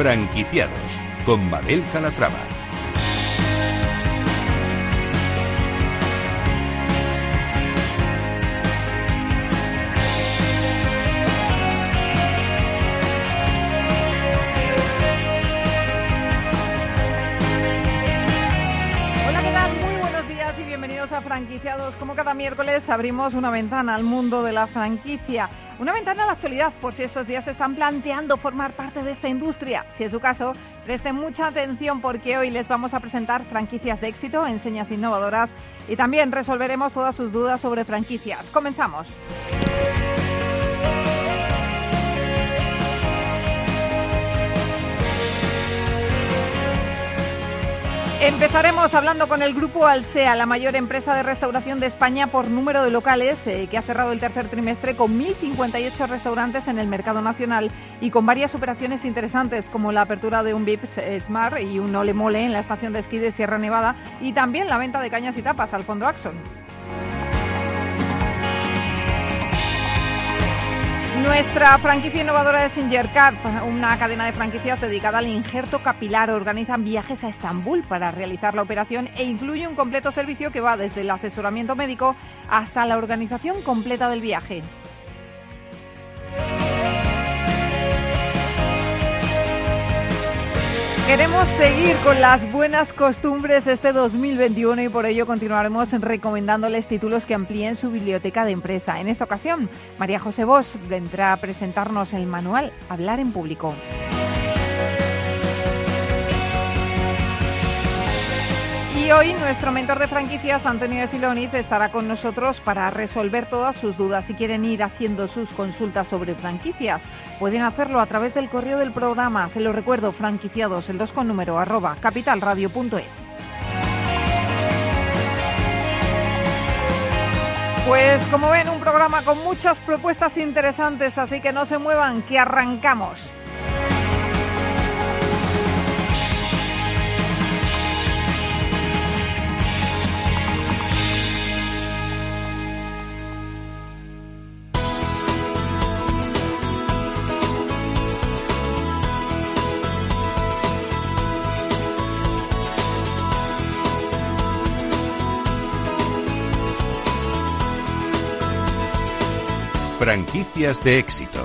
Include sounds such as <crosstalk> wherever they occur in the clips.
Franquiciados con Mabel Calatrava. Franquiciados. Como cada miércoles abrimos una ventana al mundo de la franquicia. Una ventana a la actualidad por si estos días se están planteando formar parte de esta industria. Si es su caso, presten mucha atención porque hoy les vamos a presentar franquicias de éxito, enseñas innovadoras y también resolveremos todas sus dudas sobre franquicias. Comenzamos. Empezaremos hablando con el grupo Alsea, la mayor empresa de restauración de España por número de locales, eh, que ha cerrado el tercer trimestre con 1.058 restaurantes en el mercado nacional y con varias operaciones interesantes como la apertura de un Vips Smart y un Ole Mole en la estación de esquí de Sierra Nevada y también la venta de cañas y tapas al fondo Axon. Nuestra franquicia innovadora de Singercar, una cadena de franquicias dedicada al injerto capilar, organizan viajes a Estambul para realizar la operación e incluye un completo servicio que va desde el asesoramiento médico hasta la organización completa del viaje. Queremos seguir con las buenas costumbres este 2021 y por ello continuaremos recomendándoles títulos que amplíen su biblioteca de empresa. En esta ocasión, María José Bosch vendrá a presentarnos el manual Hablar en Público. Y hoy nuestro mentor de franquicias, Antonio Siloniz, estará con nosotros para resolver todas sus dudas. Si quieren ir haciendo sus consultas sobre franquicias, pueden hacerlo a través del correo del programa. Se lo recuerdo, franquiciados, el 2 con número, arroba capitalradio.es. Pues como ven, un programa con muchas propuestas interesantes, así que no se muevan, que arrancamos. Franquicias de éxito.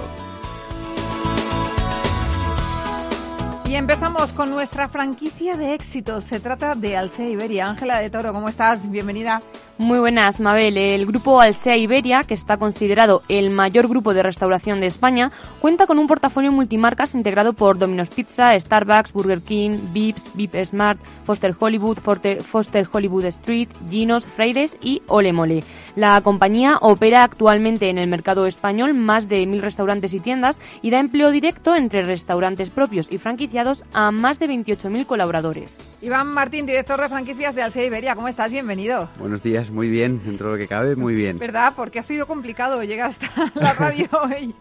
Y empezamos con nuestra franquicia de éxito. Se trata de Alsea Iberia. Ángela de Toro, ¿cómo estás? Bienvenida. Muy buenas, Mabel. El grupo Alsea Iberia, que está considerado el mayor grupo de restauración de España, cuenta con un portafolio multimarcas integrado por Domino's Pizza, Starbucks, Burger King, Vips, Vip Smart, Foster Hollywood, Forte- Foster Hollywood Street, Ginos, Fraides y Ole Mole. La compañía opera actualmente en el mercado español más de mil restaurantes y tiendas y da empleo directo entre restaurantes propios y franquiciados a más de 28.000 colaboradores. Iván Martín, director de franquicias de Alsea Iberia. ¿Cómo estás? Bienvenido. Buenos días, muy bien, dentro de lo que cabe, muy bien. ¿Verdad? Porque ha sido complicado llegar hasta <laughs> la radio <laughs> hoy.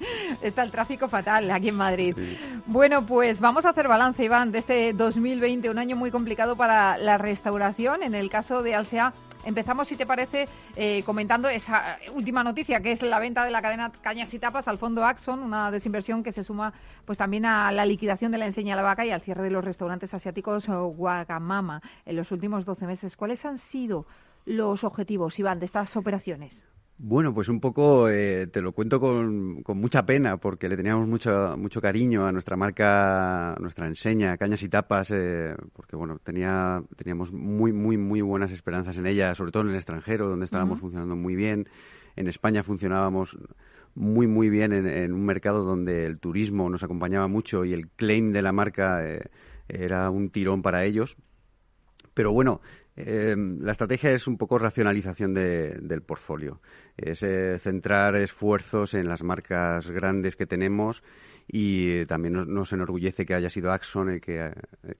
Está el tráfico fatal aquí en Madrid. Sí. Bueno, pues vamos a hacer balance, Iván, de este 2020, un año muy complicado para la restauración. En el caso de Alsea, empezamos, si te parece, eh, comentando esa última noticia, que es la venta de la cadena Cañas y Tapas al fondo Axon, una desinversión que se suma pues también a la liquidación de la enseña a la vaca y al cierre de los restaurantes asiáticos o Wagamama en los últimos 12 meses. ¿Cuáles han sido los objetivos, Iván, de estas operaciones? Bueno, pues un poco eh, te lo cuento con, con mucha pena porque le teníamos mucho, mucho cariño a nuestra marca, nuestra enseña, Cañas y Tapas, eh, porque bueno, tenía, teníamos muy, muy, muy buenas esperanzas en ella, sobre todo en el extranjero, donde estábamos funcionando muy bien. En España funcionábamos muy, muy bien en, en un mercado donde el turismo nos acompañaba mucho y el claim de la marca eh, era un tirón para ellos. Pero bueno, eh, la estrategia es un poco racionalización de- del portfolio. Es eh, centrar esfuerzos en las marcas grandes que tenemos y también nos, enorgullece que haya sido Axon el que,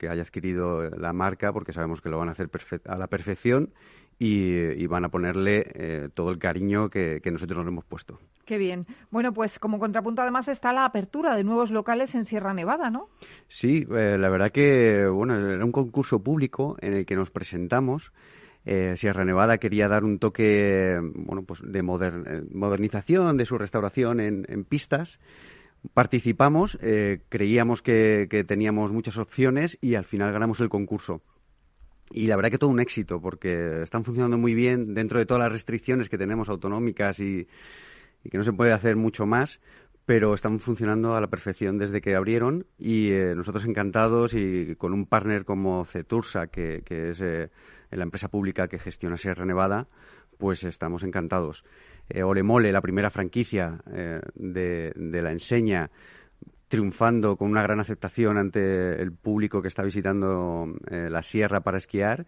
haya adquirido la marca porque sabemos que lo van a hacer a la perfección y, y van a ponerle eh, todo el cariño que, que nosotros nos hemos puesto. Qué bien. Bueno, pues como contrapunto además está la apertura de nuevos locales en Sierra Nevada, ¿no? Sí, eh, la verdad que bueno, era un concurso público en el que nos presentamos. Eh, Sierra Nevada quería dar un toque bueno, pues de moder- eh, modernización de su restauración en, en pistas. Participamos, eh, creíamos que, teníamos muchas opciones y al final ganamos el concurso. Y la verdad que todo un éxito, porque están funcionando muy bien dentro de todas las restricciones que tenemos autonómicas y, que no se puede hacer mucho más, pero están funcionando a la perfección desde que abrieron y eh, nosotros encantados y con un partner como Cetursa, que, que es eh, la empresa pública que gestiona Sierra Nevada, pues estamos encantados. Eh, Olemole, la primera franquicia eh, de, la enseña, triunfando con una gran aceptación ante el público que está visitando eh, la sierra para esquiar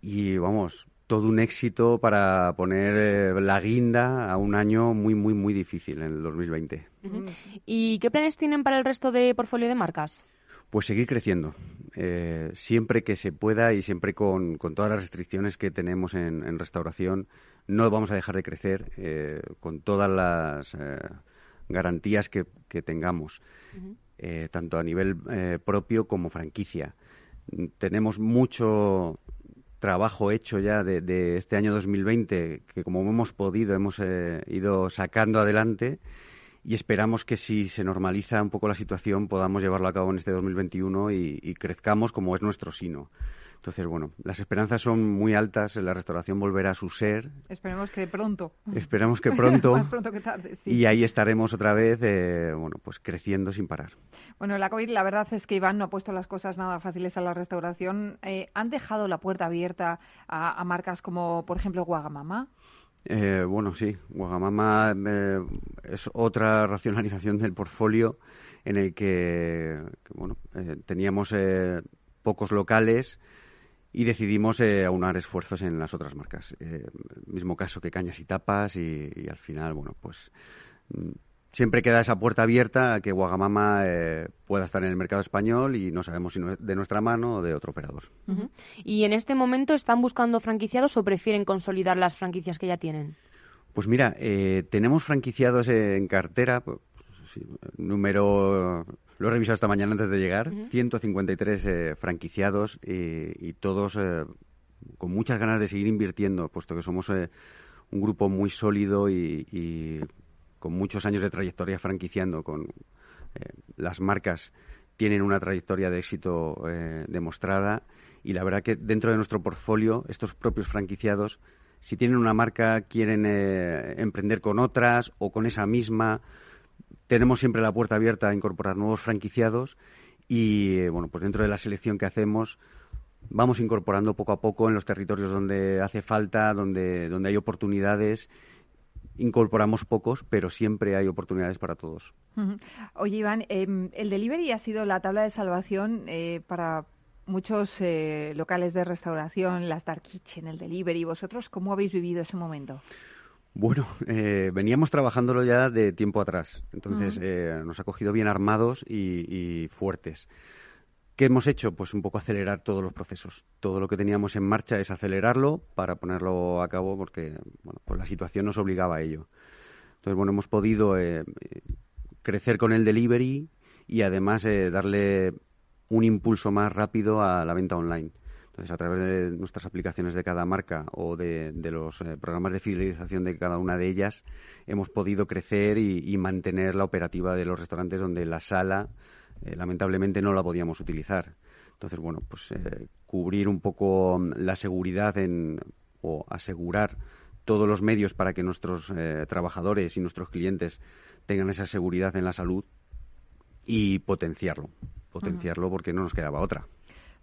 y vamos, todo un éxito para poner la guinda a un año muy, muy, muy difícil en el 2020. ¿Y qué planes tienen para el resto de portfolio de marcas? Pues seguir creciendo, siempre que se pueda y siempre con, todas las restricciones que tenemos en restauración no vamos a dejar de crecer eh, con todas las eh, garantías que, tengamos, eh, tanto a nivel propio como franquicia. Tenemos mucho trabajo hecho ya de, este año 2020 que como hemos podido hemos ido sacando adelante y esperamos que si se normaliza un poco la situación podamos llevarlo a cabo en este 2021 y, y crezcamos como es nuestro sino. Entonces, bueno, las esperanzas son muy altas, la restauración volverá a su ser. Esperemos que pronto. Esperamos que <laughs> pronto. Más pronto que tarde, sí. Y ahí estaremos otra vez, eh, bueno, pues creciendo sin parar. Bueno, la COVID, la verdad es que Iván no ha puesto las cosas nada fáciles a la restauración. Eh, ¿Han dejado la puerta abierta a, marcas como, por ejemplo, Guagamama? Eh, bueno, sí, Guagamama es otra racionalización del portfolio en el que, que bueno, teníamos pocos locales y decidimos eh, aunar esfuerzos en las otras marcas. Eh, mismo caso que cañas y tapas y, al final, bueno, pues mm, siempre queda esa puerta abierta a que Guagamama eh, pueda estar en el mercado español y no sabemos si de nuestra mano o de otro operador. ¿Y en este momento están buscando franquiciados o prefieren consolidar las franquicias que ya tienen? Pues mira, tenemos franquiciados en cartera, pues, número lo he revisado esta mañana antes de llegar. 153 eh, franquiciados y, todos eh, con muchas ganas de seguir invirtiendo, puesto que somos eh, un grupo muy sólido y, con muchos años de trayectoria franquiciando. Con las marcas tienen una trayectoria de éxito demostrada y la verdad que dentro de nuestro portfolio estos propios franquiciados si tienen una marca quieren emprender con otras o con esa misma tenemos siempre la puerta abierta a incorporar nuevos franquiciados y, eh, bueno, pues dentro de la selección que hacemos vamos incorporando poco a poco en los territorios donde hace falta, donde, donde hay oportunidades. Incorporamos pocos, pero siempre hay oportunidades para todos. Oye, Iván, em, el delivery ha sido la tabla de salvación eh, para muchos eh, locales de restauración, las dark kitchen, el delivery. ¿Vosotros cómo habéis vivido ese momento? Bueno, <laughs> eh, veníamos trabajándolo ya de tiempo atrás, entonces eh, nos ha cogido bien armados y, fuertes. ¿Qué hemos hecho? Pues un poco acelerar todos los procesos. Todo lo que teníamos en marcha es acelerarlo para ponerlo a cabo porque bueno, pues la situación nos obligaba a ello. Entonces, bueno, hemos podido eh, crecer con el delivery y además darle un impulso más rápido a la venta online. Entonces, a través de nuestras aplicaciones de cada marca o de, los eh, programas de fidelización de cada una de ellas, hemos podido crecer y, mantener la operativa de los restaurantes donde la sala, eh, lamentablemente, no la podíamos utilizar. Entonces, bueno, pues eh, cubrir un poco mm, la seguridad en, o asegurar todos los medios para que nuestros trabajadores y nuestros clientes tengan esa seguridad en la salud y potenciarlo. Potenciarlo porque no nos quedaba otra.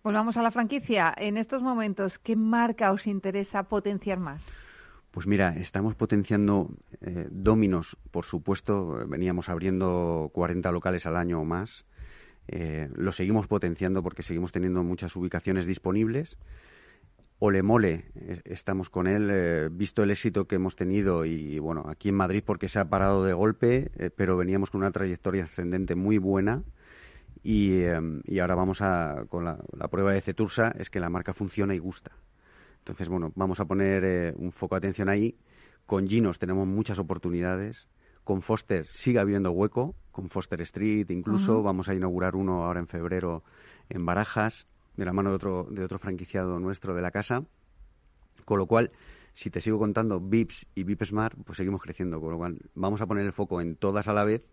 Volvamos a la franquicia. En estos momentos, ¿qué marca os interesa potenciar más? Pues mira, estamos potenciando eh, Dominos, por supuesto, veníamos abriendo 40 locales al año o más. Eh, lo seguimos potenciando porque seguimos teniendo muchas ubicaciones disponibles. Olemole, estamos con él, eh, visto el éxito que hemos tenido y bueno, aquí en Madrid porque se ha parado de golpe, pero veníamos con una trayectoria ascendente muy buena y, em, y ahora vamos a, con la, prueba de Cetursa, es que la marca funciona y gusta. Entonces, bueno, vamos a poner eh, un foco de atención ahí. Con Ginos tenemos muchas oportunidades. Con Foster sigue habiendo hueco. Con Foster Street incluso. Vamos a inaugurar uno ahora en febrero en Barajas, de la mano de otro, de otro franquiciado nuestro de la casa. Con lo cual, si te sigo contando VIPs y VIP Smart, pues seguimos creciendo. Con lo cual, vamos a poner el foco en todas a la vez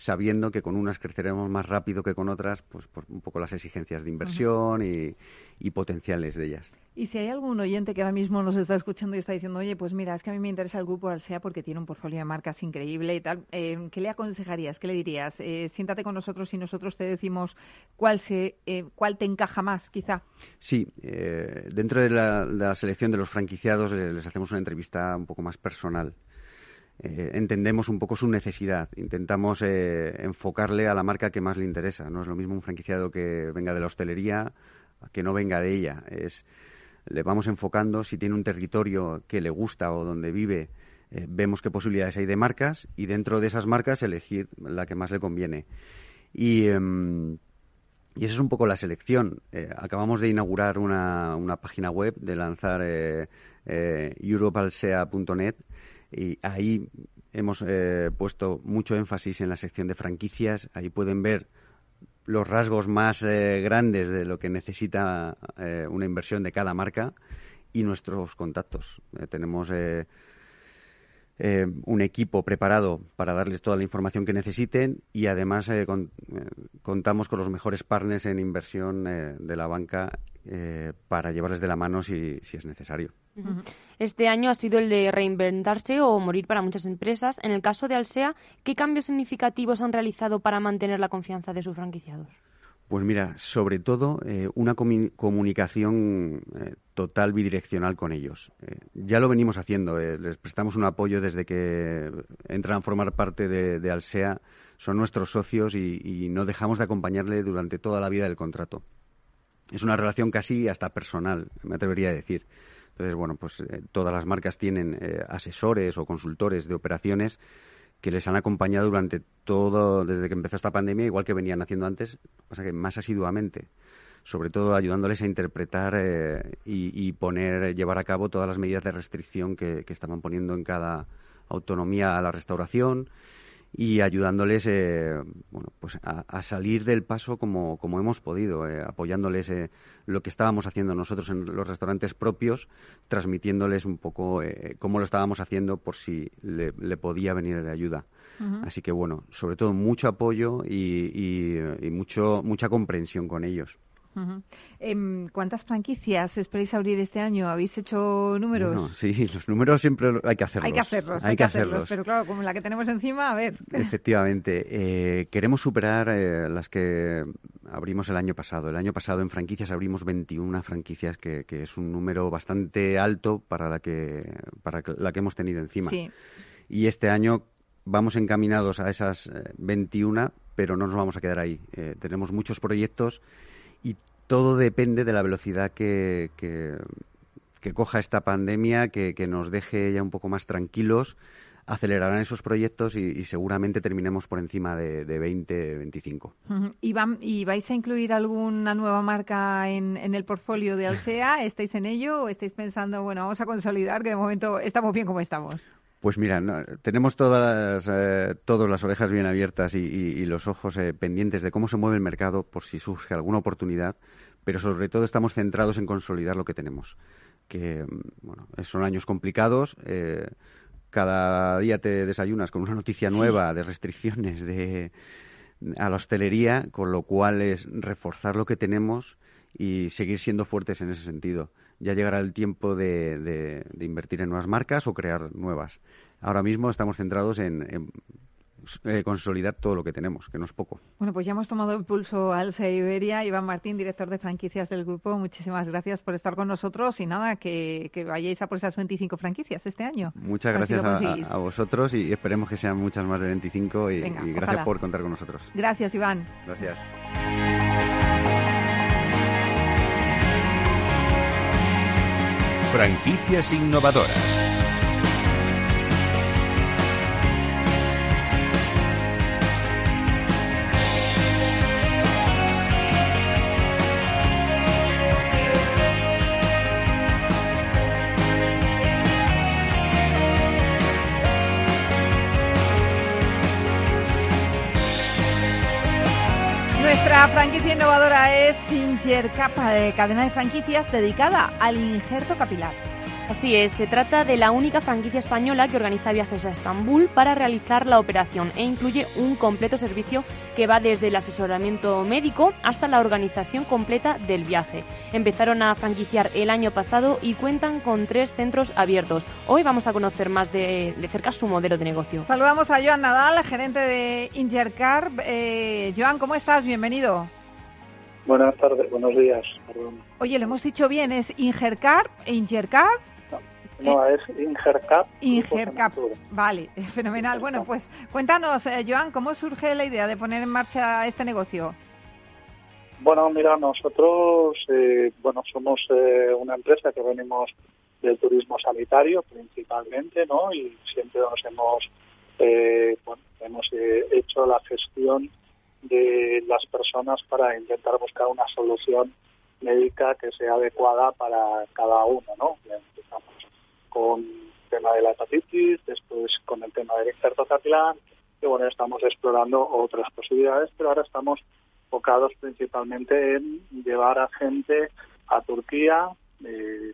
sabiendo que con unas creceremos más rápido que con otras, pues por un poco las exigencias de inversión y, y potenciales de ellas. Y si hay algún oyente que ahora mismo nos está escuchando y está diciendo, oye, pues mira, es que a mí me interesa el grupo Alsea porque tiene un portfolio de marcas increíble y tal, eh, ¿qué le aconsejarías? ¿Qué le dirías? Eh, siéntate con nosotros y nosotros te decimos cuál, se, eh, cuál te encaja más, quizá. Sí, dentro de la, selección de los franquiciados les hacemos una entrevista un poco más personal. Entendemos un poco su necesidad, intentamos enfocarle a la marca que más le interesa. No es lo mismo un franquiciado que venga de la hostelería que no venga de ella. Es le vamos enfocando, si tiene un territorio que le gusta o donde vive, eh, vemos qué posibilidades hay de marcas y dentro de esas marcas elegir la que más le conviene. Y, em, y esa es un poco la selección. Eh, acabamos de inaugurar una, una, página web, de lanzar eh, eh europalsea.net y ahí hemos puesto mucho énfasis en la sección de franquicias. Ahí pueden ver los rasgos más eh, grandes de lo que necesita eh, una inversión de cada marca y nuestros contactos. Eh, tenemos un equipo preparado para darles toda la información que necesiten y además contamos con los mejores partners en inversión de la banca para llevarles de la mano si es necesario. Este año ha sido el de reinventarse o morir para muchas empresas. En el caso de Alsea, ¿qué cambios significativos han realizado para mantener la confianza de sus franquiciados? Pues mira, sobre todo eh, una comunicación eh, total bidireccional con ellos. Eh, ya lo venimos haciendo, les prestamos un apoyo desde que entran a formar parte de, Alsea, son nuestros socios y, y, no dejamos de acompañarle durante toda la vida del contrato. Es una relación casi hasta personal, me atrevería a decir. Entonces, bueno, pues eh, todas las marcas tienen eh, asesores o consultores de operaciones que les han acompañado durante todo, desde que empezó esta pandemia, igual que venían haciendo antes, pasa que más asiduamente, sobre todo ayudándoles a interpretar eh, y, poner, llevar a cabo todas las medidas de restricción que estaban poniendo en cada autonomía a la restauración y ayudándoles eh, bueno, pues a, salir del paso como, como hemos podido, eh, apoyándoles eh, lo que estábamos haciendo nosotros en los restaurantes propios, transmitiéndoles un poco cómo lo estábamos haciendo por si le, podía venir de ayuda. Así que bueno, sobre todo mucho apoyo y, y mucho, mucha comprensión con ellos. Em, ¿Cuántas franquicias esperáis abrir este año? ¿Habéis hecho números? sí, los números siempre hay que hacerlos. Hay que hacerlos, hay, que, hacerlos. Pero claro, como la que tenemos encima, a ver. <laughs> Efectivamente. Eh, queremos superar eh, las que abrimos el año pasado. El año pasado en franquicias abrimos 21 franquicias, que, es un número bastante alto para la que, para la que hemos tenido encima. Y este año vamos encaminados a esas 21, eh, pero no nos vamos a quedar ahí. tenemos muchos proyectos y todo depende de la velocidad que, que, coja esta pandemia, que, nos deje ya un poco más tranquilos acelerarán esos proyectos y, seguramente terminemos por encima de, de 20, 25. ¿Y, ¿Y vais a incluir alguna nueva marca en, en el portfolio de Alsea? <laughs> ¿Estáis en ello o estáis pensando, bueno, vamos a consolidar que de momento estamos bien como estamos? Pues mira, tenemos todas las, eh, todas las orejas bien abiertas y, los ojos eh, pendientes de cómo se mueve el mercado por si surge alguna oportunidad, pero sobre todo estamos centrados en consolidar lo que tenemos. Que mm, bueno, son años complicados. Eh, cada día te desayunas con una noticia nueva de restricciones de, a la hostelería, con lo cual es reforzar lo que tenemos y seguir siendo fuertes en ese sentido ya llegará el tiempo de, invertir en nuevas marcas o crear nuevas. Ahora mismo estamos centrados en, eh, consolidar todo lo que tenemos, que no es poco. Bueno, pues ya hemos tomado el pulso al Iberia. Iván Martín, director de franquicias del grupo, muchísimas gracias por estar con nosotros y nada, que, vayáis a por esas 25 franquicias este año. Muchas gracias a, vosotros y esperemos que sean muchas más de 25 y, y gracias por contar con nosotros. Gracias, Iván. Gracias. Franquicias innovadoras. Nuestra franquicia innovadora Singer Capa, de cadena de franquicias dedicada al injerto capilar. Así es, se trata de la única franquicia española que organiza viajes a Estambul para realizar la operación e incluye un completo servicio que va desde el asesoramiento médico hasta la organización completa del viaje. Empezaron a franquiciar el año pasado y cuentan con tres centros abiertos. Hoy vamos a conocer más de, cerca su modelo de negocio. Saludamos a Joan Nadal, gerente de Ingercar. Eh, Joan, ¿cómo estás? Bienvenido. Buenas tardes, buenos días. Oye, lo hemos dicho bien, es Ingercar, Ingercar. No, es Ingercap. Ingercap, vale, <laughs> fenomenal. Bueno, pues cuéntanos, eh, Joan, ¿cómo surge la idea de poner en marcha este negocio? Bueno, mira, nosotros, eh, bueno, somos eh, una empresa que venimos del turismo sanitario principalmente, ¿no? Y siempre nos hemos, bueno, hemos hecho la gestión de las personas para intentar buscar una solución médica que sea adecuada para cada uno, ¿no? Empezamos con el tema de la hepatitis, después con el tema del injerto capilar, y bueno, estamos explorando otras posibilidades, pero ahora estamos enfocados principalmente en llevar a gente a Turquía eh,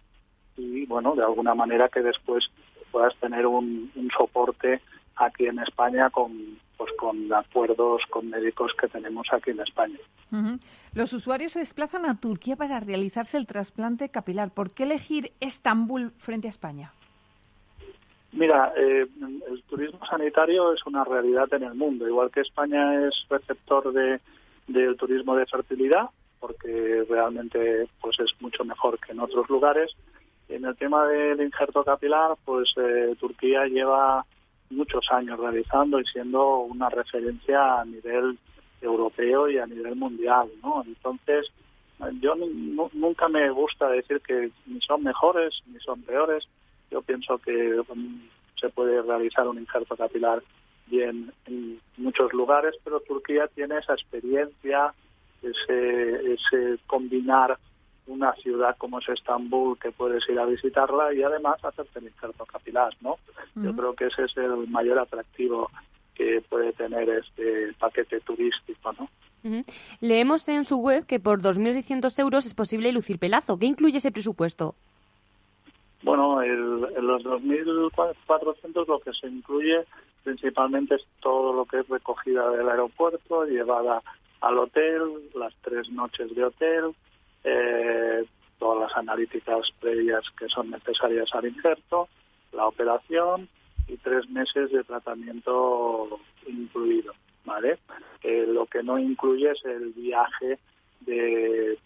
y bueno, de alguna manera que después puedas tener un, soporte aquí en España con pues con acuerdos con médicos que tenemos aquí en España. Los usuarios se desplazan a Turquía para realizarse el trasplante capilar. ¿Por qué elegir Estambul frente a España? Mira, eh, el turismo sanitario es una realidad en el mundo, igual que España es receptor de, del turismo de fertilidad, porque realmente pues es mucho mejor que en otros lugares. En el tema del injerto capilar, pues eh, Turquía lleva muchos años realizando y siendo una referencia a nivel europeo y a nivel mundial, ¿no? Entonces, yo nunca me gusta decir que ni son mejores ni son peores. Yo pienso que um, se puede realizar un injerto capilar bien en muchos lugares, pero Turquía tiene esa experiencia, ese, ese combinar una ciudad como es Estambul que puedes ir a visitarla y además hacerte el injerto capilar, ¿no? Yo creo que ese es el mayor atractivo que puede tener este paquete turístico, ¿no? Leemos en su web que por 2.600 euros es posible lucir pelazo. ¿Qué incluye ese presupuesto? Bueno, el, en los 2.400 lo que se incluye principalmente es todo lo que es recogida del aeropuerto, llevada al hotel, las tres noches de hotel, eh, todas las analíticas previas que son necesarias al injerto, la operación y tres meses de tratamiento incluido, ¿vale? Eh, lo que no incluye es el viaje de,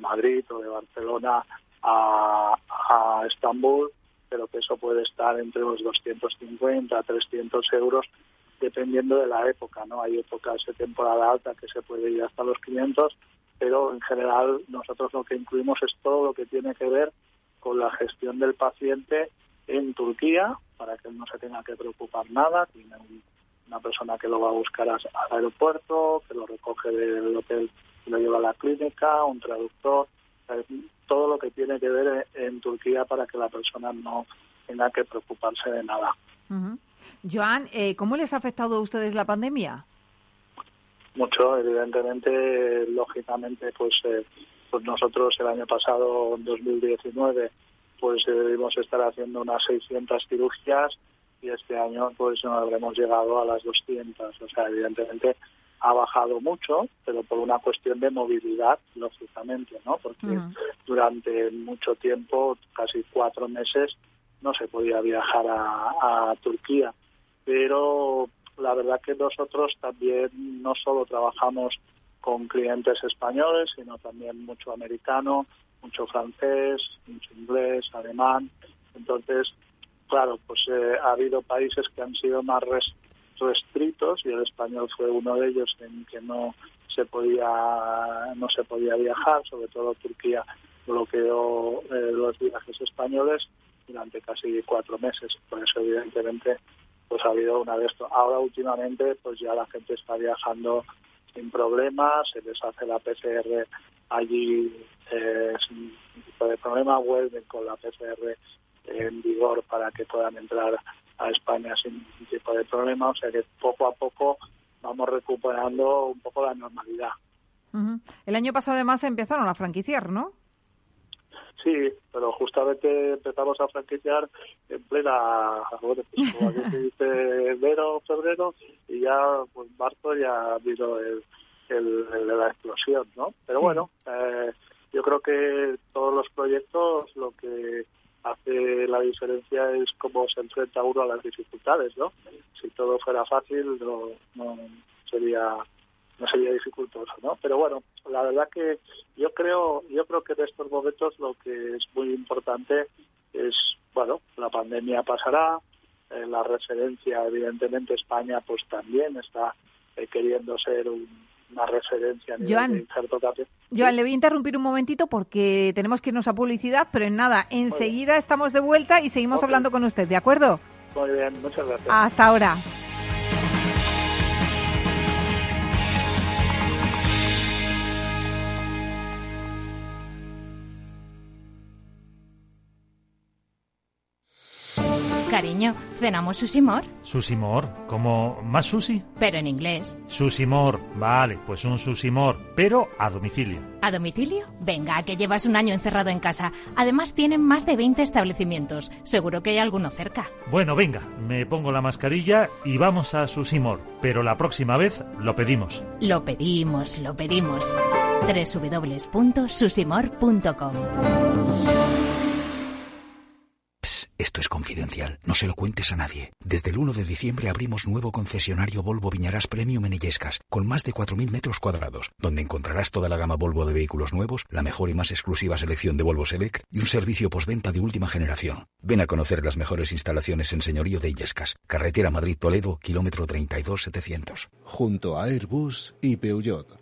Madrid o de Barcelona a, a Estambul, pero que eso puede estar entre los 250 a 300 euros dependiendo de la época, ¿no? Hay épocas de temporada alta que se puede ir hasta los 500 pero en general nosotros lo que incluimos es todo lo que tiene que ver con la gestión del paciente en Turquía, para que él no se tenga que preocupar nada, tiene una persona que lo va a buscar al aeropuerto, que lo recoge del hotel y lo lleva a la clínica, un traductor, todo lo que tiene que ver en Turquía para que la persona no tenga que preocuparse de nada. Joan, eh, ¿cómo les ha afectado a ustedes la pandemia? Mucho, evidentemente, lógicamente, pues, eh, pues nosotros el año pasado, en 2019, pues debimos estar haciendo unas 600 cirugías y este año pues no habremos llegado a las 200. O sea, evidentemente ha bajado mucho, pero por una cuestión de movilidad, lógicamente, ¿no? Porque durante mucho tiempo, casi cuatro meses, no se podía viajar a, a Turquía. Pero la verdad que nosotros también no solo trabajamos con clientes españoles, sino también mucho americano, mucho francés, mucho inglés, alemán. Entonces, claro, pues eh, ha habido países que han sido más restritos y el español fue uno de ellos en que no se podía no se podía viajar, sobre todo Turquía bloqueó eh, los viajes españoles durante casi cuatro meses. Por eso, evidentemente, pues ha habido una de esto. Ahora últimamente pues ya la gente está viajando sin problemas, se les hace la PCR allí eh, sin tipo de problema, vuelven con la PCR en vigor para que puedan entrar a España sin ningún tipo de problema, o sea que poco a poco vamos recuperando un poco la normalidad. El año pasado además empezaron a franquiciar, ¿no? Sí, pero justamente empezamos a franquiciar en plena, bueno, pues, como aquí se dice, enero, febrero, y ya, pues marzo ya vino el, el, de la explosión, ¿no? Pero bueno, eh, yo creo que todos los proyectos lo que hace la diferencia es cómo se enfrenta uno a las dificultades, ¿no? Si todo fuera fácil, no, no sería no sería dificultoso, ¿no? Pero bueno, la verdad que yo creo, yo creo que en estos momentos lo que es muy importante es, bueno, la pandemia pasará, eh, la referencia, evidentemente España pues también está eh, queriendo ser una referencia a nivel Joan, de Joan, le voy a interrumpir un momentito porque tenemos que irnos a publicidad, pero en nada, enseguida estamos de vuelta y seguimos hablando con usted, ¿de acuerdo? Muy bien, muchas gracias. Hasta ahora. Cariño, ¿cenamos susimor? ¿Susimor? ¿Como más sushi? Pero en inglés. Susimor, vale, pues un susimor, pero a domicilio. ¿A domicilio? Venga, que llevas un año encerrado en casa. Además tienen más de 20 establecimientos. Seguro que hay alguno cerca. Bueno, venga, me pongo la mascarilla y vamos a susimor. Pero la próxima vez lo pedimos. Lo pedimos, lo pedimos. www.susimor.com esto es confidencial, no se lo cuentes a nadie. Desde el 1 de diciembre abrimos nuevo concesionario Volvo Viñarás Premium en Illescas, con más de 4.000 metros cuadrados, donde encontrarás toda la gama Volvo de vehículos nuevos, la mejor y más exclusiva selección de Volvo Select y un servicio postventa de última generación. Ven a conocer las mejores instalaciones en señorío de Illescas, carretera Madrid-Toledo, kilómetro 32700. Junto a Airbus y Peugeot.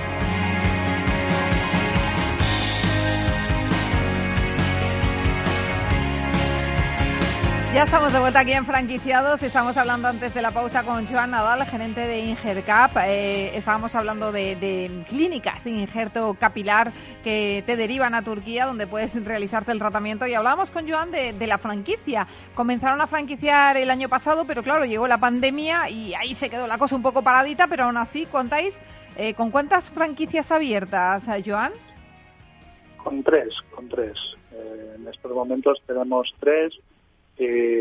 Ya estamos de vuelta aquí en Franquiciados. Estamos hablando antes de la pausa con Joan Nadal, gerente de Ingercap. Eh, estábamos hablando de, clínicas de injerto capilar que te derivan a Turquía, donde puedes realizarte el tratamiento. Y hablábamos con Joan de, la franquicia. Comenzaron a franquiciar el año pasado, pero claro, llegó la pandemia y ahí se quedó la cosa un poco paradita. Pero aún así, contáis eh, con cuántas franquicias abiertas, Joan. Con tres, con tres. Eh, en estos momentos tenemos tres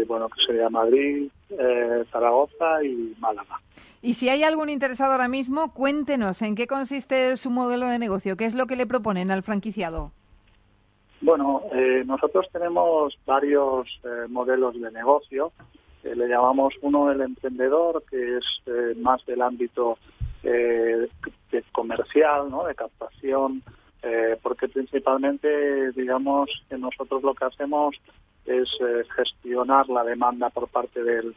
bueno, que sería Madrid, eh, Zaragoza y Málaga. Y si hay algún interesado ahora mismo, cuéntenos en qué consiste su modelo de negocio, qué es lo que le proponen al franquiciado. Bueno, eh, nosotros tenemos varios eh, modelos de negocio. le llamamos uno el emprendedor, que es más del ámbito comercial, ¿no? de captación, porque principalmente, digamos, que nosotros lo que hacemos es eh, gestionar la demanda por parte del,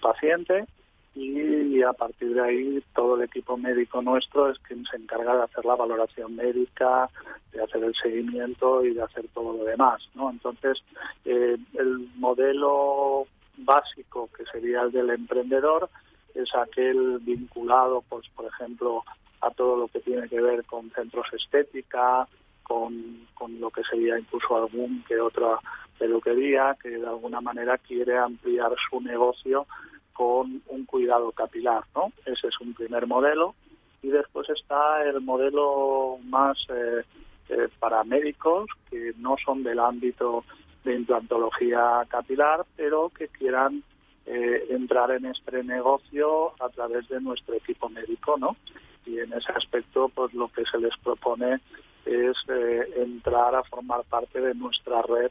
paciente y a partir de ahí todo el equipo médico nuestro es quien se encarga de hacer la valoración médica, de hacer el seguimiento y de hacer todo lo demás. ¿no? Entonces, eh, el modelo básico que sería el del emprendedor es aquel vinculado, pues por ejemplo, a todo lo que tiene que ver con centros estética, con, con lo que sería incluso algún que otra peluquería que de alguna manera quiere ampliar su negocio con un cuidado capilar, ¿no? Ese es un primer modelo y después está el modelo más eh, eh, para médicos que no son del ámbito de implantología capilar, pero que quieran eh, entrar en este negocio a través de nuestro equipo médico, ¿no? Y en ese aspecto, pues lo que se les propone es entrar a formar parte de nuestra red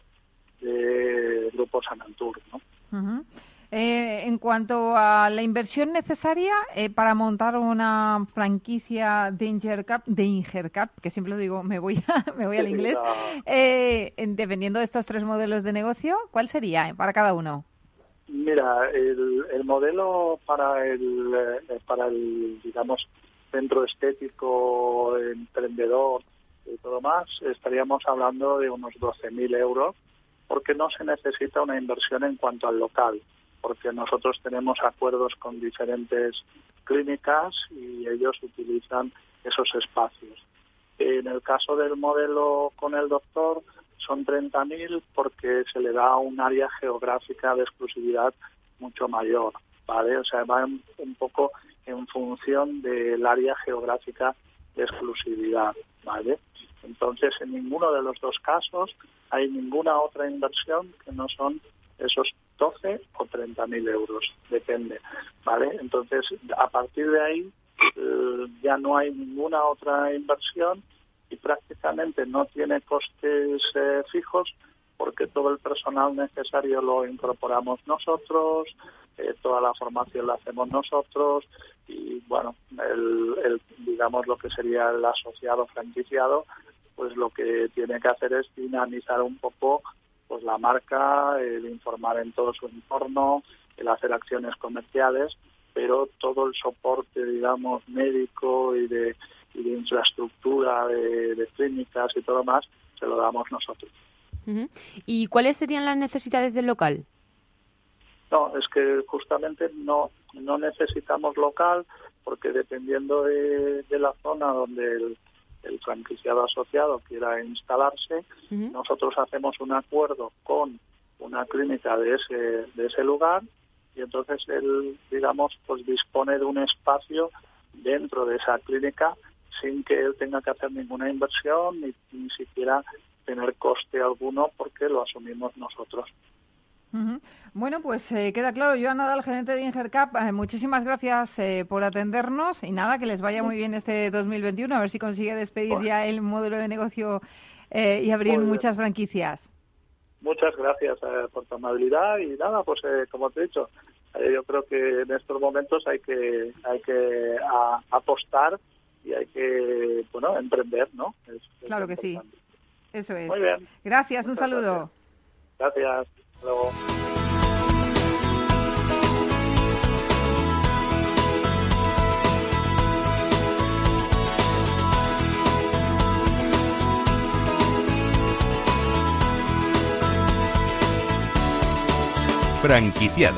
de Grupo Sanantur. ¿no? Eh, en cuanto a la inversión necesaria eh, para montar una franquicia de Ingercap, de Ingercap, que siempre lo digo, me voy, <laughs> me voy al inglés, eh, dependiendo de estos tres modelos de negocio, ¿cuál sería para cada uno? Mira, el, el modelo para el, para el, digamos, centro estético, emprendedor y todo más, estaríamos hablando de unos 12.000 euros porque no se necesita una inversión en cuanto al local, porque nosotros tenemos acuerdos con diferentes clínicas y ellos utilizan esos espacios. En el caso del modelo con el doctor son 30.000 porque se le da un área geográfica de exclusividad mucho mayor, ¿vale? O sea, va un poco en función del área geográfica de exclusividad, ¿vale? Entonces, en ninguno de los dos casos hay ninguna otra inversión que no son esos 12 o 30 mil euros, depende, ¿vale? Entonces, a partir de ahí eh, ya no hay ninguna otra inversión y prácticamente no tiene costes eh, fijos porque todo el personal necesario lo incorporamos nosotros, eh, toda la formación la hacemos nosotros y bueno, el, digamos lo que sería el asociado franquiciado pues lo que tiene que hacer es dinamizar un poco pues la marca, el informar en todo su entorno, el hacer acciones comerciales, pero todo el soporte, digamos, médico y de, infraestructura, de, clínicas y todo más, se lo damos nosotros. ¿Y cuáles serían las necesidades del local? No, es que justamente no, no necesitamos local porque dependiendo de, de la zona donde el, el franquiciado asociado quiera instalarse, nosotros hacemos un acuerdo con una clínica de ese, de ese lugar y entonces él, digamos, pues dispone de un espacio dentro de esa clínica sin que él tenga que hacer ninguna inversión ni, ni siquiera tener coste alguno porque lo asumimos nosotros. Bueno, pues eh, queda claro. Joan Nadal, gerente de Ingercap, eh, muchísimas gracias eh, por atendernos y nada, que les vaya muy bien este 2021, a ver si consigue despedir ya el módulo de negocio y abrir muchas franquicias. Muchas gracias por tu amabilidad y nada, pues como te he dicho, yo creo que en estos momentos hay que hay que apostar y hay que bueno emprender, ¿no? claro que sí. Eso es. Muy bien. Gracias, un saludo. gracias. Franquiciados.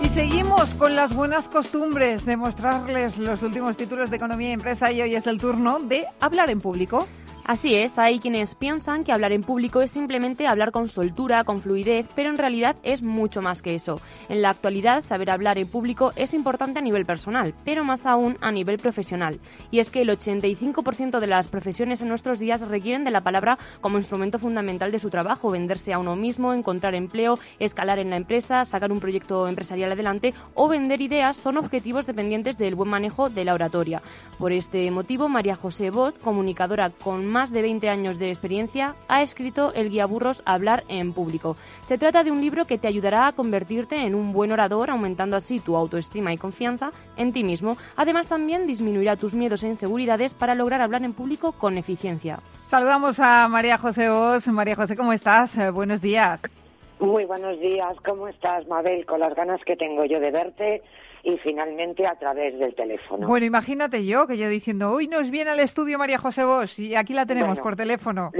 Y seguimos con las buenas costumbres de mostrarles los últimos títulos de economía y empresa y hoy es el turno de hablar en público. Así es, hay quienes piensan que hablar en público es simplemente hablar con soltura, con fluidez, pero en realidad es mucho más que eso. En la actualidad, saber hablar en público es importante a nivel personal, pero más aún a nivel profesional. Y es que el 85% de las profesiones en nuestros días requieren de la palabra como instrumento fundamental de su trabajo, venderse a uno mismo, encontrar empleo, escalar en la empresa, sacar un proyecto empresarial adelante o vender ideas son objetivos dependientes del buen manejo de la oratoria. Por este motivo, María José Bot, comunicadora con más de 20 años de experiencia, ha escrito el guía burros Hablar en público. Se trata de un libro que te ayudará a convertirte en un buen orador, aumentando así tu autoestima y confianza en ti mismo. Además, también disminuirá tus miedos e inseguridades para lograr hablar en público con eficiencia. Saludamos a María José Vos. María José, ¿cómo estás? Eh, buenos días. Muy buenos días, ¿cómo estás, Mabel? Con las ganas que tengo yo de verte y finalmente a través del teléfono. Bueno, imagínate yo que yo diciendo, hoy nos viene al estudio María José Vos y aquí la tenemos Bueno, por teléfono.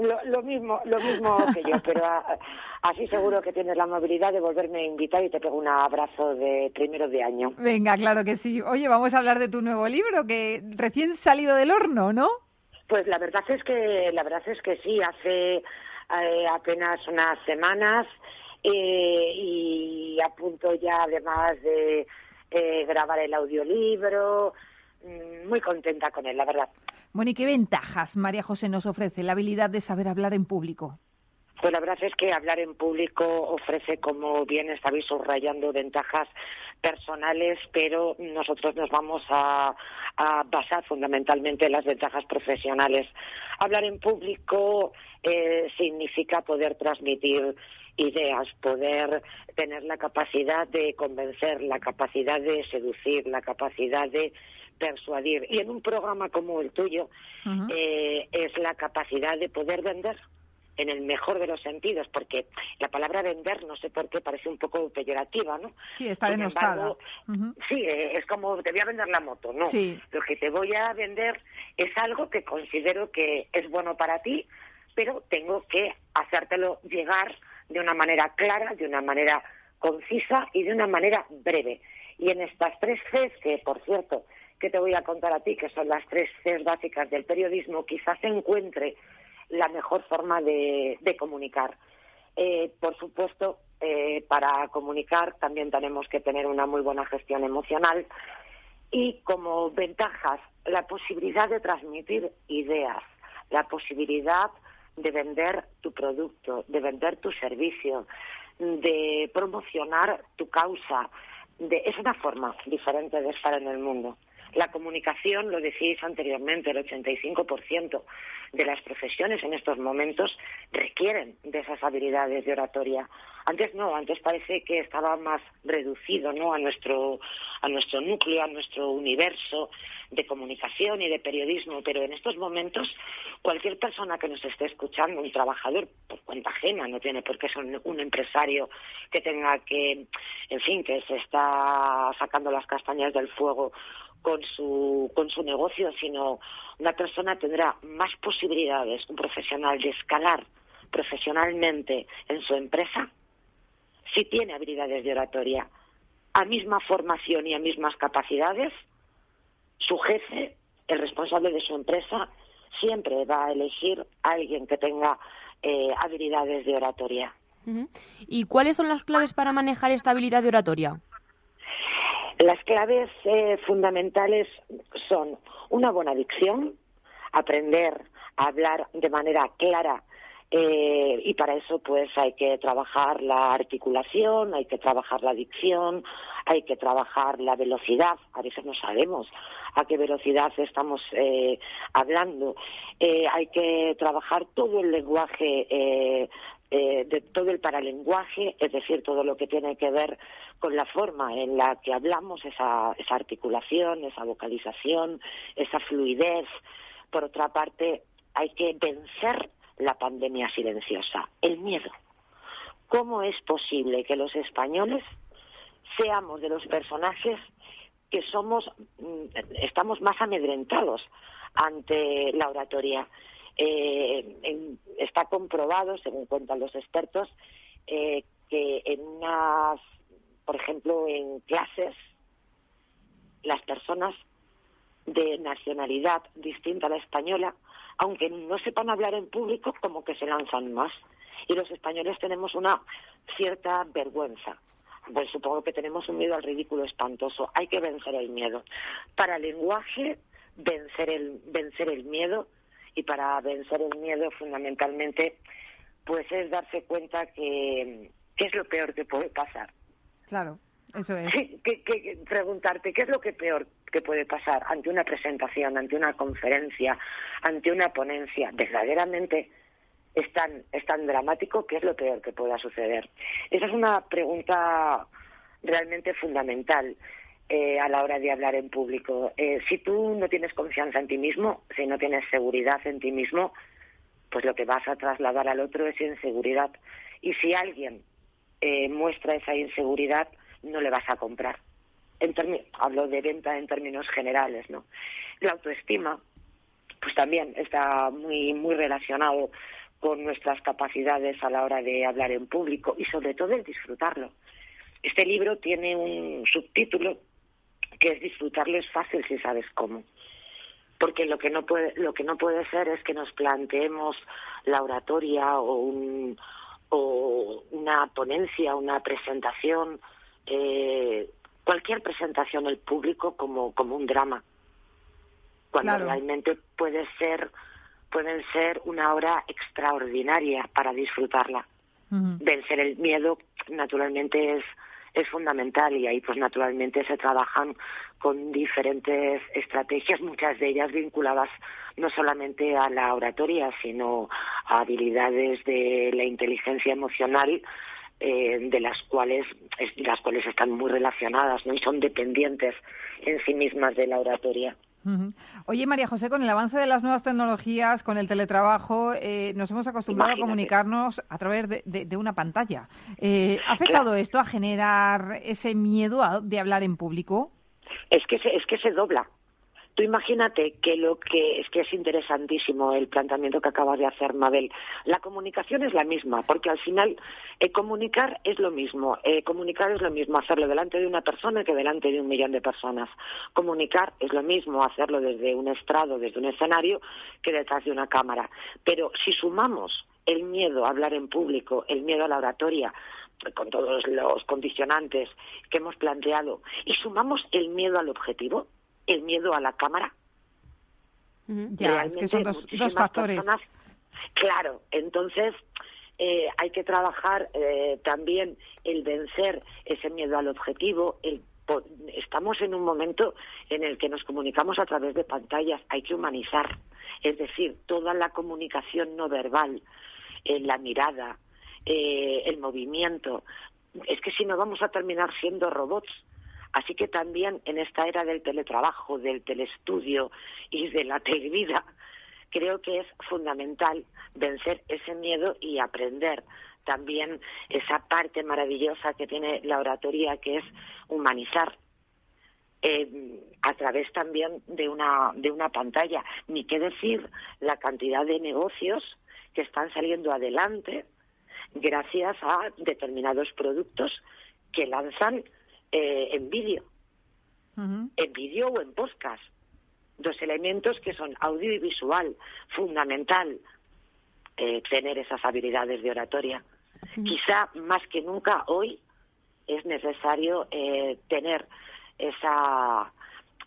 Lo, lo mismo, lo mismo que yo, pero a- así seguro que tienes la amabilidad de volverme a invitar y te pego un abrazo de primero de año. Venga, claro que sí. Oye, vamos a hablar de tu nuevo libro que recién salido del horno, ¿no? Pues la verdad es que la verdad es que sí, hace eh, apenas unas semanas eh, y a punto ya además de eh, grabar el audiolibro, mm, muy contenta con él, la verdad. Bueno, ¿y qué ventajas María José nos ofrece la habilidad de saber hablar en público? Pues la verdad es que hablar en público ofrece, como bien estabais subrayando, ventajas personales, pero nosotros nos vamos a, a basar fundamentalmente en las ventajas profesionales. Hablar en público eh, significa poder transmitir ideas, poder tener la capacidad de convencer, la capacidad de seducir, la capacidad de persuadir. Y en un programa como el tuyo eh, es la capacidad de poder vender en el mejor de los sentidos, porque la palabra vender, no sé por qué, parece un poco peyorativa, ¿no? Sí, está denostada. Sí, eh, es como te voy a vender la moto, no. Sí. Lo que te voy a vender es algo que considero que es bueno para ti, pero tengo que hacértelo llegar de una manera clara, de una manera concisa y de una manera breve. Y en estas tres Cs, que por cierto, que te voy a contar a ti, que son las tres Cs básicas del periodismo, quizás se encuentre la mejor forma de, comunicar. Eh, por supuesto, eh, para comunicar también tenemos que tener una muy buena gestión emocional y como ventajas la posibilidad de transmitir ideas, la posibilidad de vender tu producto, de vender tu servicio, de promocionar tu causa. De, es una forma diferente de estar en el mundo. La comunicación, lo decíais anteriormente, el 85% de las profesiones en estos momentos requieren de esas habilidades de oratoria. Antes no, antes parece que estaba más reducido ¿no? a, nuestro, a nuestro núcleo, a nuestro universo de comunicación y de periodismo, pero en estos momentos cualquier persona que nos esté escuchando, un trabajador por cuenta ajena, no tiene por qué ser un, un empresario que tenga que, en fin, que se está sacando las castañas del fuego con su, con su negocio, sino una persona tendrá más posibilidades, un profesional, de escalar profesionalmente en su empresa si tiene habilidades de oratoria. A misma formación y a mismas capacidades, su jefe, el responsable de su empresa, siempre va a elegir a alguien que tenga eh, habilidades de oratoria. ¿Y cuáles son las claves para manejar esta habilidad de oratoria? Las claves eh, fundamentales son una buena dicción, aprender a hablar de manera clara eh, y para eso pues hay que trabajar la articulación, hay que trabajar la dicción, hay que trabajar la velocidad. A veces no sabemos a qué velocidad estamos eh, hablando. Eh, hay que trabajar todo el lenguaje eh, de todo el paralenguaje, es decir, todo lo que tiene que ver con la forma en la que hablamos, esa, esa articulación, esa vocalización, esa fluidez. Por otra parte, hay que vencer la pandemia silenciosa, el miedo. ¿Cómo es posible que los españoles seamos de los personajes que somos, mm, estamos más amedrentados ante la oratoria? Eh, está comprobado, según cuentan los expertos, eh, que en unas, por ejemplo, en clases, las personas de nacionalidad distinta a la española, aunque no sepan hablar en público, como que se lanzan más. Y los españoles tenemos una cierta vergüenza. Pues supongo que tenemos un miedo al ridículo espantoso. Hay que vencer el miedo. Para el lenguaje, vencer el, vencer el miedo y para vencer el miedo fundamentalmente pues es darse cuenta que, es lo peor que puede pasar. Claro, eso es. que, preguntarte qué es lo que peor que puede pasar ante una presentación, ante una conferencia, ante una ponencia. Verdaderamente es tan, es tan dramático que es lo peor que pueda suceder. Esa es una pregunta realmente fundamental. Eh, a la hora de hablar en público. Eh, si tú no tienes confianza en ti mismo, si no tienes seguridad en ti mismo, pues lo que vas a trasladar al otro es inseguridad. Y si alguien eh, muestra esa inseguridad, no le vas a comprar. En hablo de venta en términos generales, ¿no? La autoestima, pues también está muy, muy relacionado con nuestras capacidades a la hora de hablar en público y sobre todo el disfrutarlo. Este libro tiene un subtítulo que es disfrutarlo es fácil si sabes cómo. Porque lo que no puede lo que no puede ser es que nos planteemos la oratoria o un o una ponencia una presentación eh, cualquier presentación al público como como un drama. Cuando realmente puede ser pueden ser una hora extraordinaria para disfrutarla. Vencer el miedo naturalmente es es fundamental y ahí pues naturalmente se trabajan con diferentes estrategias, muchas de ellas vinculadas no solamente a la oratoria, sino a habilidades de la inteligencia emocional eh, de las cuales las cuales están muy relacionadas ¿no? y son dependientes en sí mismas de la oratoria. Oye, María José, con el avance de las nuevas tecnologías, con el teletrabajo, eh, nos hemos acostumbrado a comunicarnos a través de, una pantalla. Eh, ¿Ha afectado esto a generar ese miedo de hablar en público? Es que es que se dobla. Tú imagínate que lo que es que es interesantísimo el planteamiento que acabas de hacer, Mabel. La comunicación es la misma, porque al final eh, comunicar es lo mismo. Eh, comunicar es lo mismo hacerlo delante de una persona que delante de un millón de personas. Comunicar es lo mismo hacerlo desde un estrado, desde un escenario, que detrás de una cámara. Pero si sumamos el miedo a hablar en público, el miedo a la oratoria, con todos los condicionantes que hemos planteado, y sumamos el miedo al objetivo, el miedo a la cámara. Ya, es que son dos, factores. claro, entonces eh, hay que trabajar eh, también el vencer ese miedo al objetivo, el estamos en un momento en el que nos comunicamos a través de pantallas, hay que humanizar, es decir, toda la comunicación no verbal, eh, la mirada, el movimiento. Es que si no vamos a terminar siendo robots, Así que también en esta era del teletrabajo, del telestudio y de la televida, creo que es fundamental vencer ese miedo y aprender también esa parte maravillosa que tiene la oratoria, que es humanizar eh, a través también de una, de una pantalla. Ni qué decir la cantidad de negocios que están saliendo adelante gracias a determinados productos que lanzan eh, en vídeo, en vídeo o en podcast. Dos elementos que son audio y visual, fundamental eh, tener esas habilidades de oratoria. Quizá más que nunca hoy es necesario eh, tener esa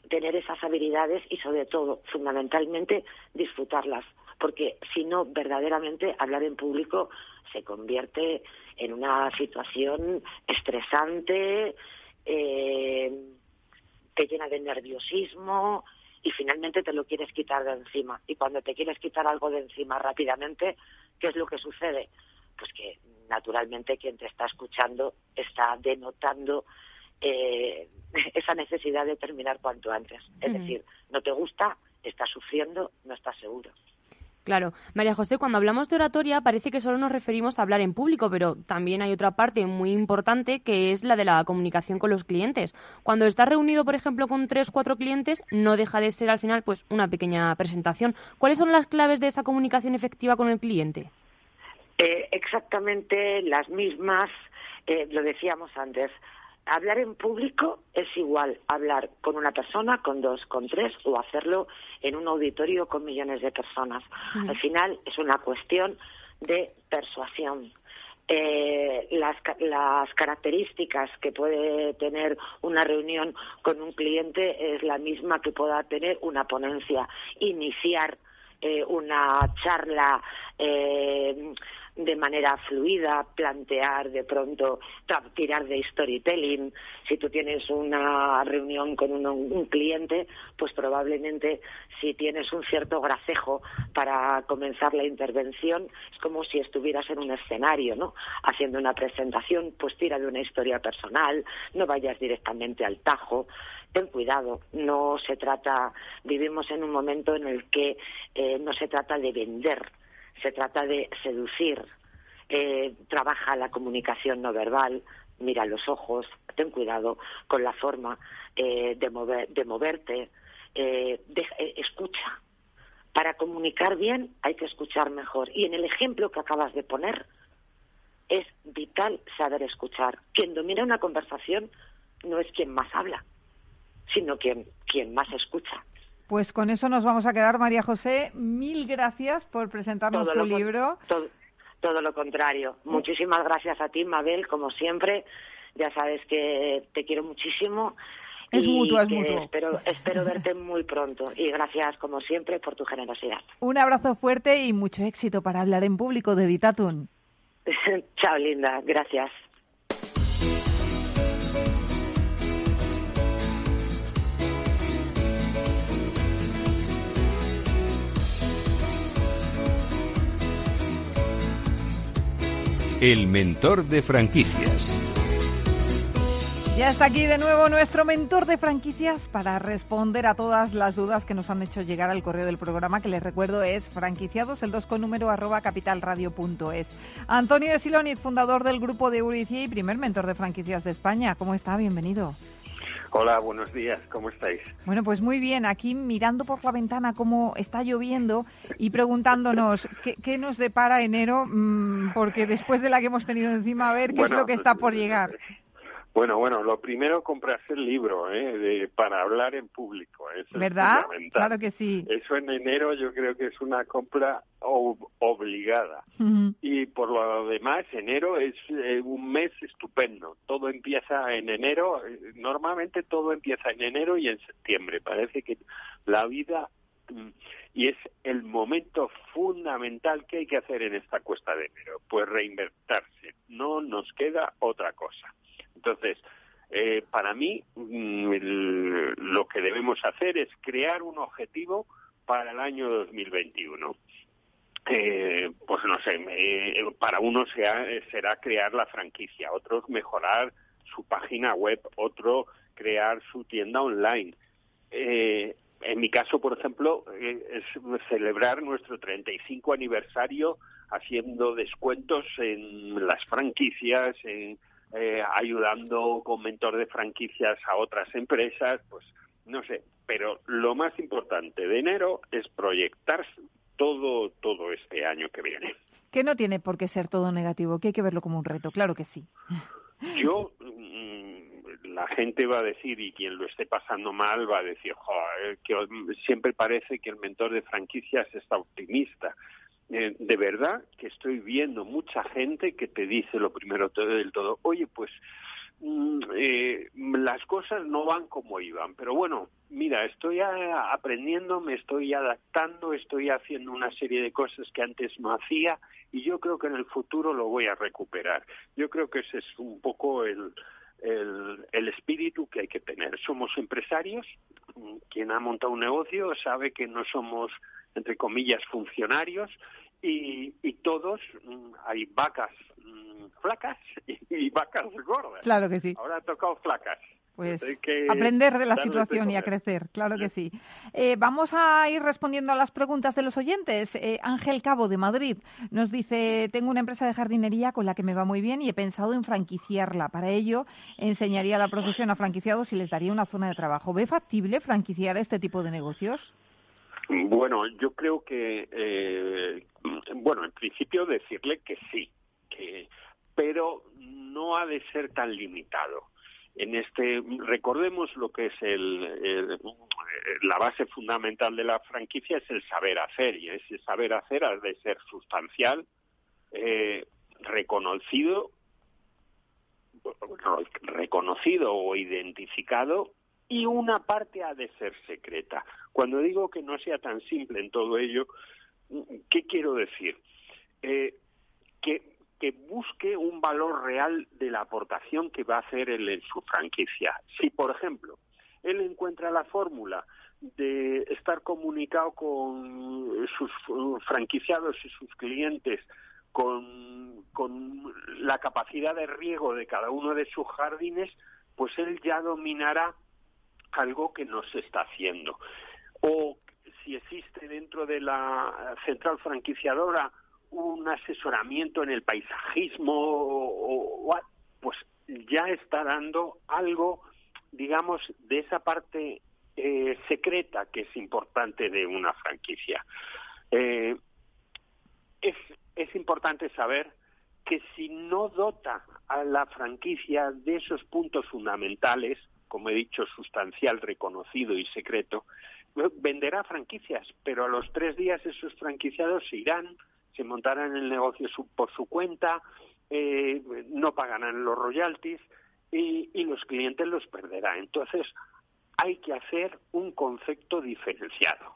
tener esas habilidades y sobre todo fundamentalmente disfrutarlas porque si no verdaderamente hablar en público se convierte en una situación estresante eh, te llena de nerviosismo y finalmente te lo quieres quitar de encima. Y cuando te quieres quitar algo de encima rápidamente, ¿qué es lo que sucede? Pues que naturalmente quien te está escuchando está denotando eh, <laughs> esa necesidad de terminar cuanto antes. Es decir, no te gusta, estás sufriendo, no estás seguro. Claro. María José, cuando hablamos de oratoria parece que solo nos referimos a hablar en público, pero también hay otra parte muy importante que es la de la comunicación con los clientes. Cuando estás reunido, por ejemplo, con tres cuatro clientes, no deja de ser al final pues una pequeña presentación. ¿Cuáles son las claves de esa comunicación efectiva con el cliente? Eh, exactamente las mismas, eh, lo decíamos antes hablar en público es igual hablar con una persona, con dos, con tres o hacerlo en un auditorio con millones de personas. Al final es una cuestión de persuasión. Eh, las, las, características que puede tener una reunión con un cliente es la misma que pueda tener una ponencia. Iniciar eh, una charla eh, de manera fluida, plantear de pronto, tirar de storytelling. Si tú tienes una reunión con un, cliente, pues probablemente si tienes un cierto gracejo para comenzar la intervención, es como si estuvieras en un escenario, ¿no? Haciendo una presentación, pues tira de una historia personal, no vayas directamente al tajo ten cuidado, no se trata, vivimos en un momento en el que eh, no se trata de vender, se trata de seducir, eh, trabaja la comunicación no verbal, mira los ojos, ten cuidado con la forma eh, de, mover, de moverte, eh, escucha. Para comunicar bien hay que escuchar mejor. Y en el ejemplo que acabas de poner, es vital saber escuchar. Quien domina una conversación no es quien más habla, sino quien, quien más escucha. Pues con eso nos vamos a quedar, María José. Mil gracias por presentarnos tu libro. Todo, lo contrario. Muchísimas gracias a ti, Mabel, como siempre. Ya sabes que te quiero muchísimo. Es mutuo, es mutuo. Espero, espero verte muy pronto y gracias, como siempre, por tu generosidad. Un abrazo fuerte y mucho éxito para hablar en público de Ditatun. <laughs> Chao, linda. Gracias. El mentor de franquicias. Ya está aquí de nuevo nuestro mentor de franquicias para responder a todas las dudas que nos han hecho llegar al correo del programa, que les recuerdo es franquiciados, el 2 con número arroba capitalradio.es. Antonio de Siloniz, fundador del grupo de Euricia y primer mentor de franquicias de España. ¿Cómo está? Bienvenido. Hola, buenos días, ¿cómo estáis? Bueno, pues muy bien, aquí mirando por la ventana cómo está lloviendo y preguntándonos qué, nos depara enero, mm, porque después de la que hemos tenido encima, a ver qué es lo que está por llegar. Bueno, bueno, lo primero comprarse el libro ¿eh? para hablar en público. ¿Verdad? claro que sí. Eso en enero yo creo que es una compra obligada. Y por lo demás, enero es eh, un mes estupendo. Todo empieza en enero. Normalmente todo empieza en enero y en septiembre. Parece que la vida mm, y es el momento fundamental que hay que hacer en esta cuesta de enero, pues reinvertirse. No nos queda otra cosa. Entonces, eh, para mí, mm, lo que debemos hacer es crear un objetivo para el año 2021. Eh, pues no sé, eh, para unos será, crear la franquicia, otros mejorar su página web, otro crear su tienda online. en mi caso, por ejemplo, es celebrar nuestro 35 aniversario haciendo descuentos en las franquicias, en eh, ayudando con mentor de franquicias a otras empresas, pues no sé, pero lo más importante de enero es proyectar todo, todo este año que viene. Que no tiene por qué ser todo negativo, que hay que verlo como un reto, claro que sí. Yo, <laughs> mm, la gente va a decir, y quien lo esté pasando mal va a decir, que siempre parece que el mentor de franquicias está optimista. Eh, de verdad que estoy viendo mucha gente que te dice lo primero del todo, oye, pues mm, eh, las cosas no van como iban, pero bueno, mira, estoy aprendiendo, me estoy adaptando, estoy haciendo una serie de cosas que antes no hacía y yo creo que en el futuro lo voy a recuperar. Yo creo que ese es un poco el, el, el, espíritu que hay que tener. Somos empresarios, quien ha montado un negocio sabe que no somos entre comillas, funcionarios y, y todos, mm, hay vacas mm, flacas <laughs> y, vacas gordas. Claro que sí. Ahora ha tocado flacas. Pues, aprender de la situación y a crecer, claro que sí. Eh, vamos a ir respondiendo a las preguntas de los oyentes. Eh, Ángel Cabo de Madrid nos dice, tengo una empresa de jardinería con la que me va muy bien y he pensado en franquiciarla. Para ello, enseñaría la profesión a franquiciados y les daría una zona de trabajo. ¿Ve factible franquiciar este tipo de negocios? Bueno, yo creo que, eh, bueno, en principio decirle que sí, que, pero no ha de ser tan limitado. En este, recordemos lo que es el, la base fundamental de la franquicia es el saber hacer y ese saber hacer ha de ser sustancial, eh, reconocido, reconocido o identificado y una parte ha de ser secreta. Cuando digo que no sea tan simple en todo ello, ¿qué quiero decir? Eh, que, que busque un valor real de la aportación que va a hacer él en su franquicia. Si, por ejemplo, él encuentra la fórmula de estar comunicado con sus franquiciados y sus clientes con, la capacidad de riego de cada uno de sus jardines, pues él ya dominará algo que no se está haciendo. O si existe dentro de la central franquiciadora un asesoramiento en el paisajismo, pues ya está dando algo, digamos, de esa parte eh, secreta que es importante de una franquicia. Eh, es, es importante saber que si no dota a la franquicia de esos puntos fundamentales, como he dicho, sustancial, reconocido y secreto, venderá franquicias, pero a los tres días esos franquiciados se irán, se montarán el negocio su- por su cuenta, eh, no pagarán los royalties y, y los clientes los perderán. Entonces, hay que hacer un concepto diferenciado.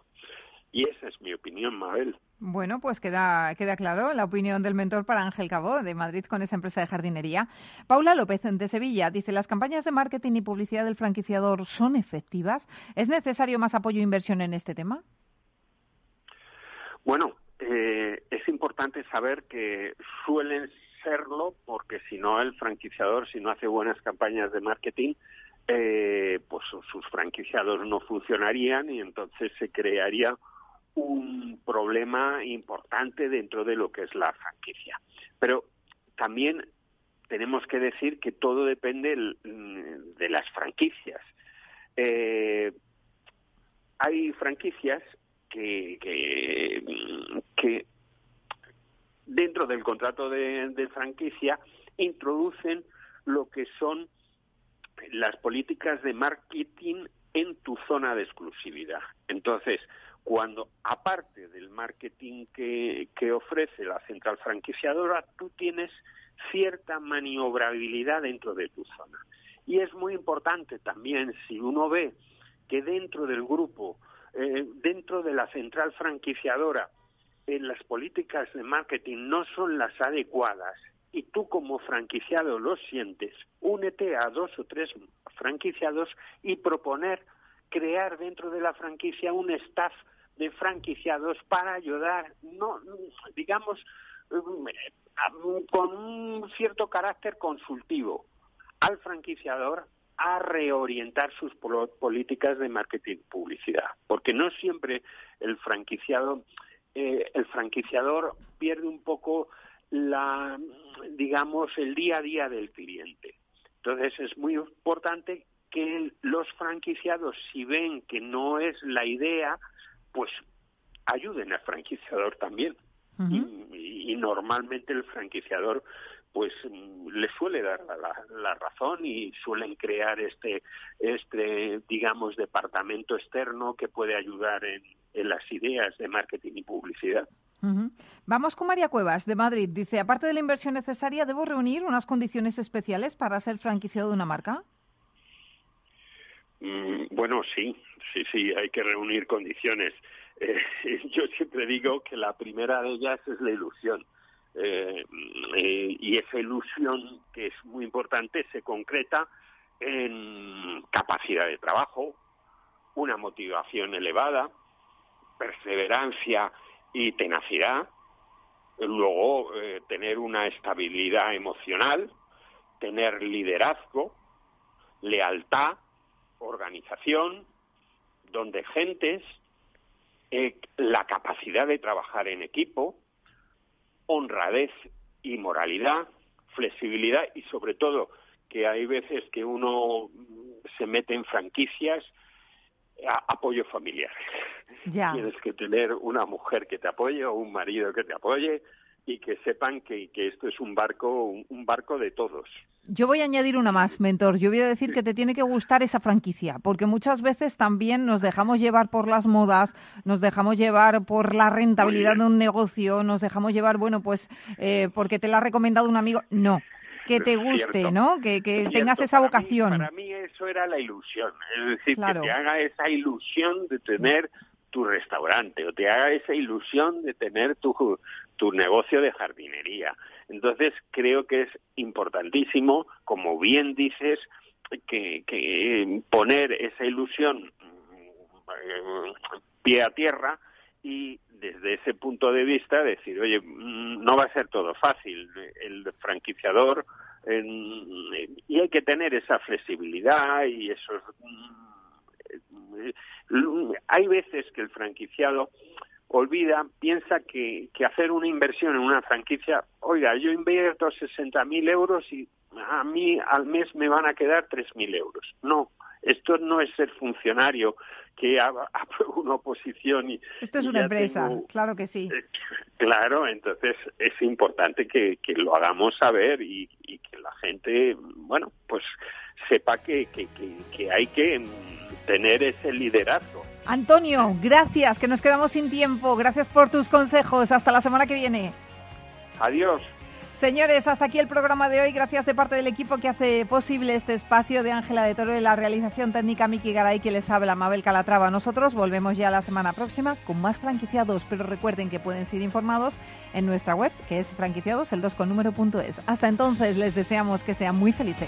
Y esa es mi opinión, Mabel. Bueno, pues queda, queda claro la opinión del mentor para Ángel Cabo de Madrid con esa empresa de jardinería. Paula López de Sevilla dice, ¿las campañas de marketing y publicidad del franquiciador son efectivas? ¿Es necesario más apoyo e inversión en este tema? Bueno, eh, es importante saber que suelen serlo porque si no el franquiciador, si no hace buenas campañas de marketing, eh, pues sus franquiciados no funcionarían y entonces se crearía un problema importante dentro de lo que es la franquicia. Pero también tenemos que decir que todo depende de las franquicias. Eh, hay franquicias que, que, que dentro del contrato de, de franquicia introducen lo que son las políticas de marketing en tu zona de exclusividad. Entonces, cuando aparte del marketing que, que ofrece la central franquiciadora, tú tienes cierta maniobrabilidad dentro de tu zona. Y es muy importante también si uno ve que dentro del grupo, eh, dentro de la central franquiciadora, en las políticas de marketing no son las adecuadas y tú como franquiciado lo sientes, únete a dos o tres franquiciados y proponer crear dentro de la franquicia un staff de franquiciados para ayudar, no, digamos, mm, con un cierto carácter consultivo al franquiciador a reorientar sus políticas de marketing y publicidad, porque no siempre el franquiciado eh, el franquiciador pierde un poco la digamos el día a día del cliente. Entonces es muy importante que los franquiciados si ven que no es la idea, pues ayuden al franquiciador también. y, y normalmente el franquiciador pues mm, le suele dar la, la- la razón y suelen crear este este digamos departamento externo que puede ayudar en, en las ideas de marketing y publicidad. Vamos con María Cuevas de Madrid. Dice, aparte de la inversión necesaria, ¿debo reunir unas condiciones especiales para ser franquiciado de una marca? Mm, Bueno, sí, sí, sí, hay que reunir condiciones. <laughs> Eh, yo siempre digo que la primera de ellas es la ilusión. Eh, y esa ilusión, que es muy importante, se concreta en capacidad de trabajo, una motivación elevada, perseverancia y tenacidad, luego eh, tener una estabilidad emocional, tener liderazgo, lealtad, organización, donde gentes, eh, la capacidad de trabajar en equipo, honradez y moralidad, flexibilidad y sobre todo que hay veces que uno se mete en franquicias, apoyo familiar. Tienes que tener una mujer que te apoye o un marido que te apoye y que sepan que, que esto es un barco, un, barco de todos. Yo voy a añadir una más, mentor. Yo voy a decir que te tiene que gustar esa franquicia, porque muchas veces también nos dejamos llevar por las modas, nos dejamos llevar por la rentabilidad de un negocio, nos dejamos llevar, bueno, pues eh, porque te la ha recomendado un amigo. No, que te guste, ¿no? Que, que tengas esa vocación. para mí eso era la ilusión, es decir, que te haga esa ilusión de tener tu restaurante o te haga esa ilusión de tener tu, tu negocio de jardinería. Entonces creo que es importantísimo, como bien dices, que, que poner esa ilusión mm, pie a tierra y desde ese punto de vista decir, oye, mm, no va a ser todo fácil. El franquiciador y hay que tener esa flexibilidad y esos hay veces que el franquiciado olvida, piensa que, que hacer una inversión en una franquicia, oiga, yo invierto 60.000 euros y a mí al mes me van a quedar 3.000 euros. No, esto no es ser funcionario que <laughs> aprueba una oposición y... Esto es una empresa, claro que sí. Eh, <laughs> claro, entonces es importante que, que lo hagamos saber y, y, que la gente, bueno, pues sepa que, que, que hay que tener ese liderazgo. Antonio, gracias, que nos quedamos sin tiempo. Gracias por tus consejos. Hasta la semana que viene. Adiós. Señores, hasta aquí el programa de hoy. Gracias de parte del equipo que hace posible este espacio de Ángela de Toro de la realización técnica Miki Garay que les habla Mabel Calatrava. Nosotros volvemos ya la semana próxima con más franquiciados, pero recuerden que pueden ser informados en nuestra web que es franquiciados el 2 con número punto es. Hasta entonces les deseamos que sean muy felices.